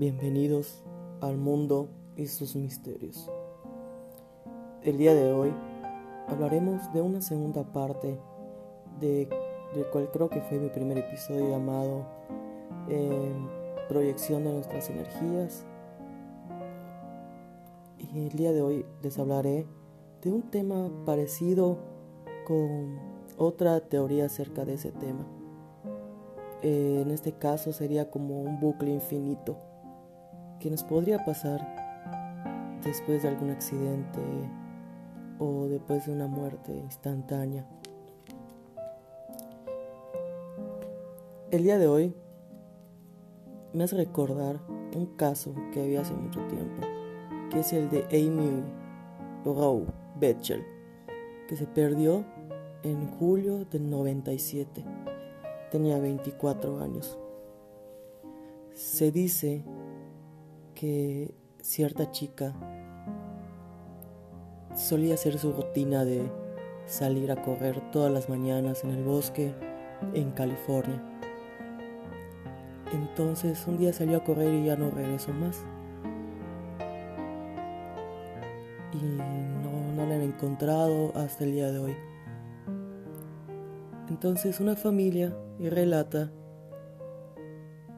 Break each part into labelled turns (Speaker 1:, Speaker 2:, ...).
Speaker 1: Bienvenidos al mundo y sus misterios. El día de hoy hablaremos de una segunda parte de, del cual creo que fue mi primer episodio llamado eh, Proyección de nuestras energías. Y el día de hoy les hablaré de un tema parecido con otra teoría acerca de ese tema. Eh, en este caso sería como un bucle infinito que nos podría pasar después de algún accidente o después de una muerte instantánea. El día de hoy me hace recordar un caso que había hace mucho tiempo, que es el de Amy Rowe Betchel, que se perdió en julio del 97. Tenía 24 años. Se dice que cierta chica solía hacer su rutina de salir a correr todas las mañanas en el bosque en California. Entonces un día salió a correr y ya no regresó más. Y no, no la han encontrado hasta el día de hoy. Entonces una familia relata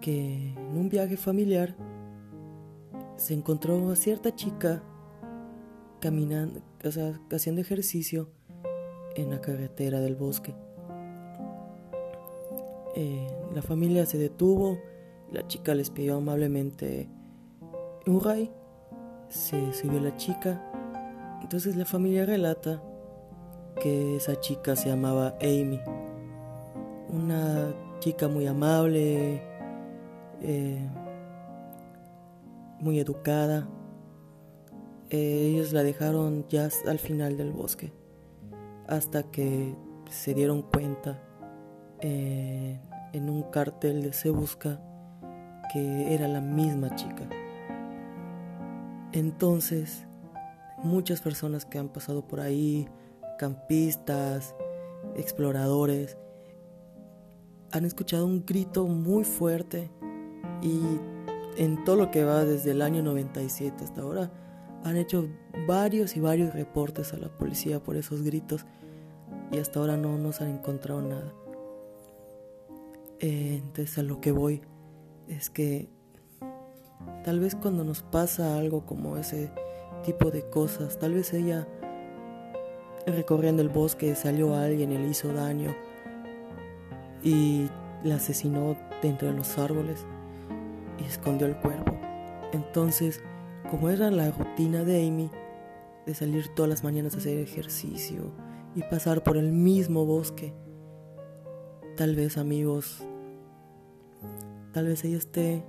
Speaker 1: que en un viaje familiar se encontró a cierta chica caminando, o sea, haciendo ejercicio en la carretera del bosque. Eh, la familia se detuvo, la chica les pidió amablemente un ray, se subió la chica, entonces la familia relata que esa chica se llamaba Amy, una chica muy amable, eh, muy educada. Eh, ellos la dejaron ya al final del bosque, hasta que se dieron cuenta eh, en un cartel de Se Busca que era la misma chica. Entonces, muchas personas que han pasado por ahí, campistas, exploradores, han escuchado un grito muy fuerte y en todo lo que va desde el año 97 hasta ahora, han hecho varios y varios reportes a la policía por esos gritos y hasta ahora no nos han encontrado nada. Entonces a lo que voy es que tal vez cuando nos pasa algo como ese tipo de cosas, tal vez ella recorriendo el bosque salió a alguien y le hizo daño y la asesinó dentro de los árboles y escondió el cuerpo. Entonces, como era la rutina de Amy, de salir todas las mañanas a hacer ejercicio y pasar por el mismo bosque, tal vez amigos, tal vez ella esté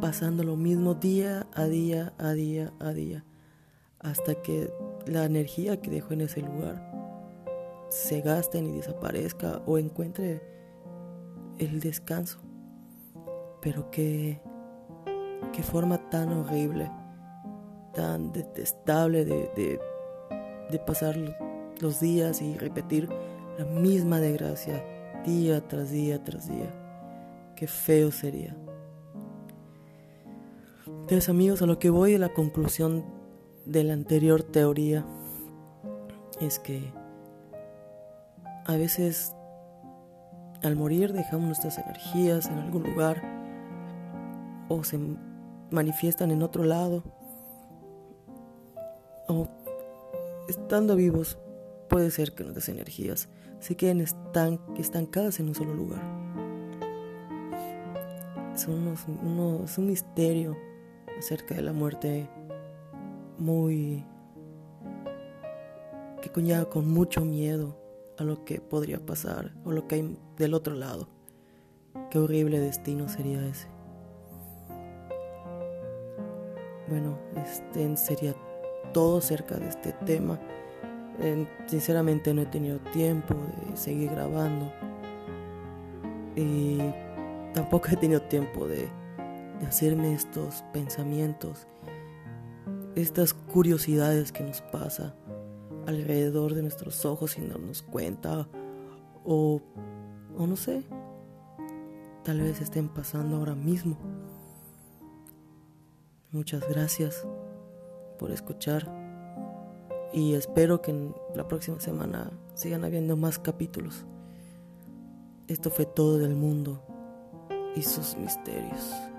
Speaker 1: pasando lo mismo día a día, a día, a día, hasta que la energía que dejó en ese lugar se gaste y desaparezca o encuentre el descanso. Pero qué, qué forma tan horrible, tan detestable de, de, pasar los días y repetir la misma desgracia día tras día tras día. Qué feo sería. Entonces amigos, a lo que voy a la conclusión de la anterior teoría es que a veces al morir dejamos nuestras energías en algún lugar o se manifiestan en otro lado. O estando vivos puede ser que nuestras energías se queden estancadas en un solo lugar. Es, es un misterio acerca de la muerte muy que conlleva con mucho miedo a lo que podría pasar o lo que hay del otro lado. Qué horrible destino sería ese. Bueno, este sería todo cerca de este tema. sinceramente no he tenido tiempo de seguir grabando. Y tampoco he tenido tiempo de, de hacerme estos pensamientos, estas curiosidades que nos pasa alrededor de nuestros ojos sin darnos cuenta o, o no sé, tal vez estén pasando ahora mismo. Muchas gracias por escuchar y espero que en la próxima semana sigan habiendo más capítulos. Esto fue todo del mundo y sus misterios.